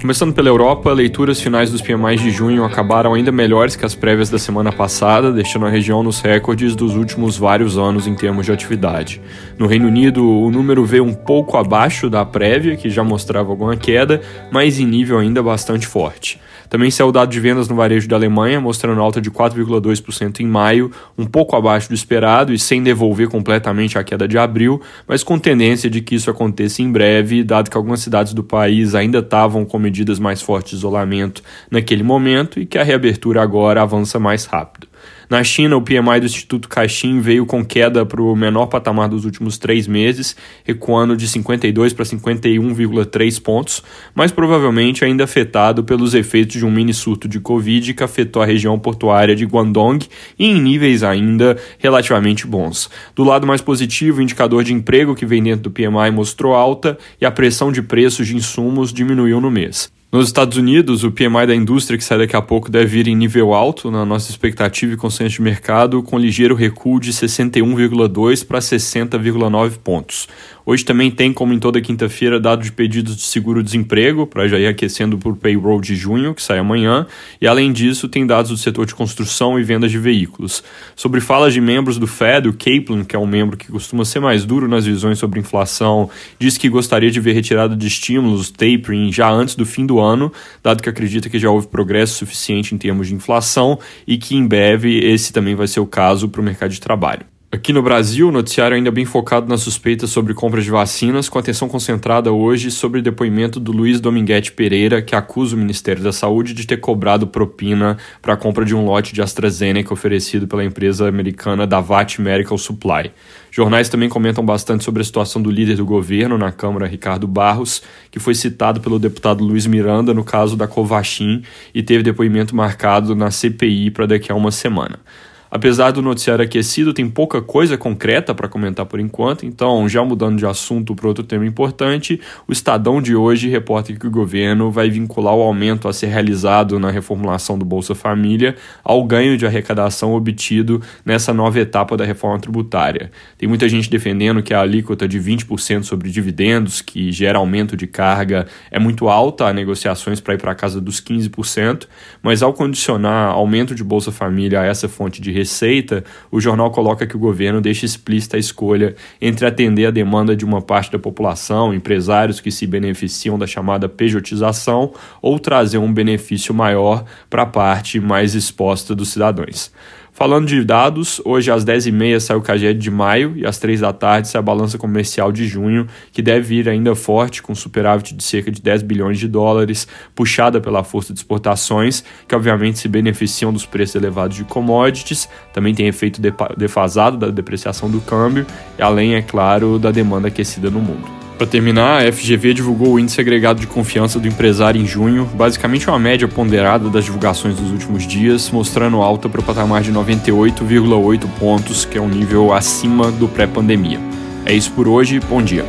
Começando pela Europa, leituras finais dos PMIs de junho acabaram ainda melhores que as prévias da semana passada, deixando a região nos recordes dos últimos vários anos em termos de atividade. No Reino Unido, o número veio um pouco abaixo da prévia, que já mostrava alguma queda, mas em nível ainda bastante forte. Também saiu o dado de vendas no varejo da Alemanha, mostrando alta de 4,2% em maio, um pouco abaixo do esperado e sem devolver completamente a queda de abril, mas com tendência de que isso aconteça em breve, dado que algumas cidades do país ainda estavam com medidas mais fortes de isolamento naquele momento e que a reabertura agora avança mais rápido. Na China, o PMI do Instituto Caixin veio com queda para o menor patamar dos últimos três meses, recuando de 52 para 51,3 pontos, mas provavelmente ainda afetado pelos efeitos de um mini surto de Covid que afetou a região portuária de Guangdong e em níveis ainda relativamente bons. Do lado mais positivo, o indicador de emprego que vem dentro do PMI mostrou alta e a pressão de preços de insumos diminuiu no mês. Nos Estados Unidos, o PMI da indústria, que sai daqui a pouco, deve vir em nível alto na nossa expectativa e consenso de mercado, com ligeiro recuo de 61,2 para 60,9 pontos. Hoje também tem, como em toda quinta-feira, dados de pedidos de seguro-desemprego, para já ir aquecendo por payroll de junho, que sai amanhã, e além disso, tem dados do setor de construção e vendas de veículos. Sobre falas de membros do Fed, o Kaplan, que é um membro que costuma ser mais duro nas visões sobre inflação, diz que gostaria de ver retirada de estímulos, tapering, já antes do fim do ano, dado que acredita que já houve progresso suficiente em termos de inflação e que em breve esse também vai ser o caso para o mercado de trabalho. Aqui no Brasil, o noticiário ainda bem focado nas suspeitas sobre compras de vacinas, com atenção concentrada hoje sobre o depoimento do Luiz Dominguete Pereira, que acusa o Ministério da Saúde de ter cobrado propina para a compra de um lote de AstraZeneca oferecido pela empresa americana Davat Medical Supply. Jornais também comentam bastante sobre a situação do líder do governo na Câmara, Ricardo Barros, que foi citado pelo deputado Luiz Miranda no caso da Covaxin e teve depoimento marcado na CPI para daqui a uma semana. Apesar do noticiário aquecido, tem pouca coisa concreta para comentar por enquanto, então, já mudando de assunto para outro tema importante, o Estadão de hoje reporta que o governo vai vincular o aumento a ser realizado na reformulação do Bolsa Família ao ganho de arrecadação obtido nessa nova etapa da reforma tributária. Tem muita gente defendendo que a alíquota de 20% sobre dividendos, que gera aumento de carga, é muito alta, há negociações para ir para casa dos 15%, mas ao condicionar aumento de Bolsa Família a essa fonte de receita, o jornal coloca que o governo deixa explícita a escolha entre atender a demanda de uma parte da população, empresários que se beneficiam da chamada pejotização, ou trazer um benefício maior para a parte mais exposta dos cidadãos. Falando de dados, hoje às 10h30 sai o CAGED de maio e às 3 da tarde sai a balança comercial de junho, que deve vir ainda forte, com superávit de cerca de 10 bilhões de dólares, puxada pela força de exportações, que obviamente se beneficiam dos preços elevados de commodities, também tem efeito defasado da depreciação do câmbio, e além, é claro, da demanda aquecida no mundo. Para terminar, a FGV divulgou o índice agregado de confiança do empresário em junho, basicamente uma média ponderada das divulgações dos últimos dias, mostrando alta para o patamar de 98,8 pontos, que é um nível acima do pré-pandemia. É isso por hoje, bom dia.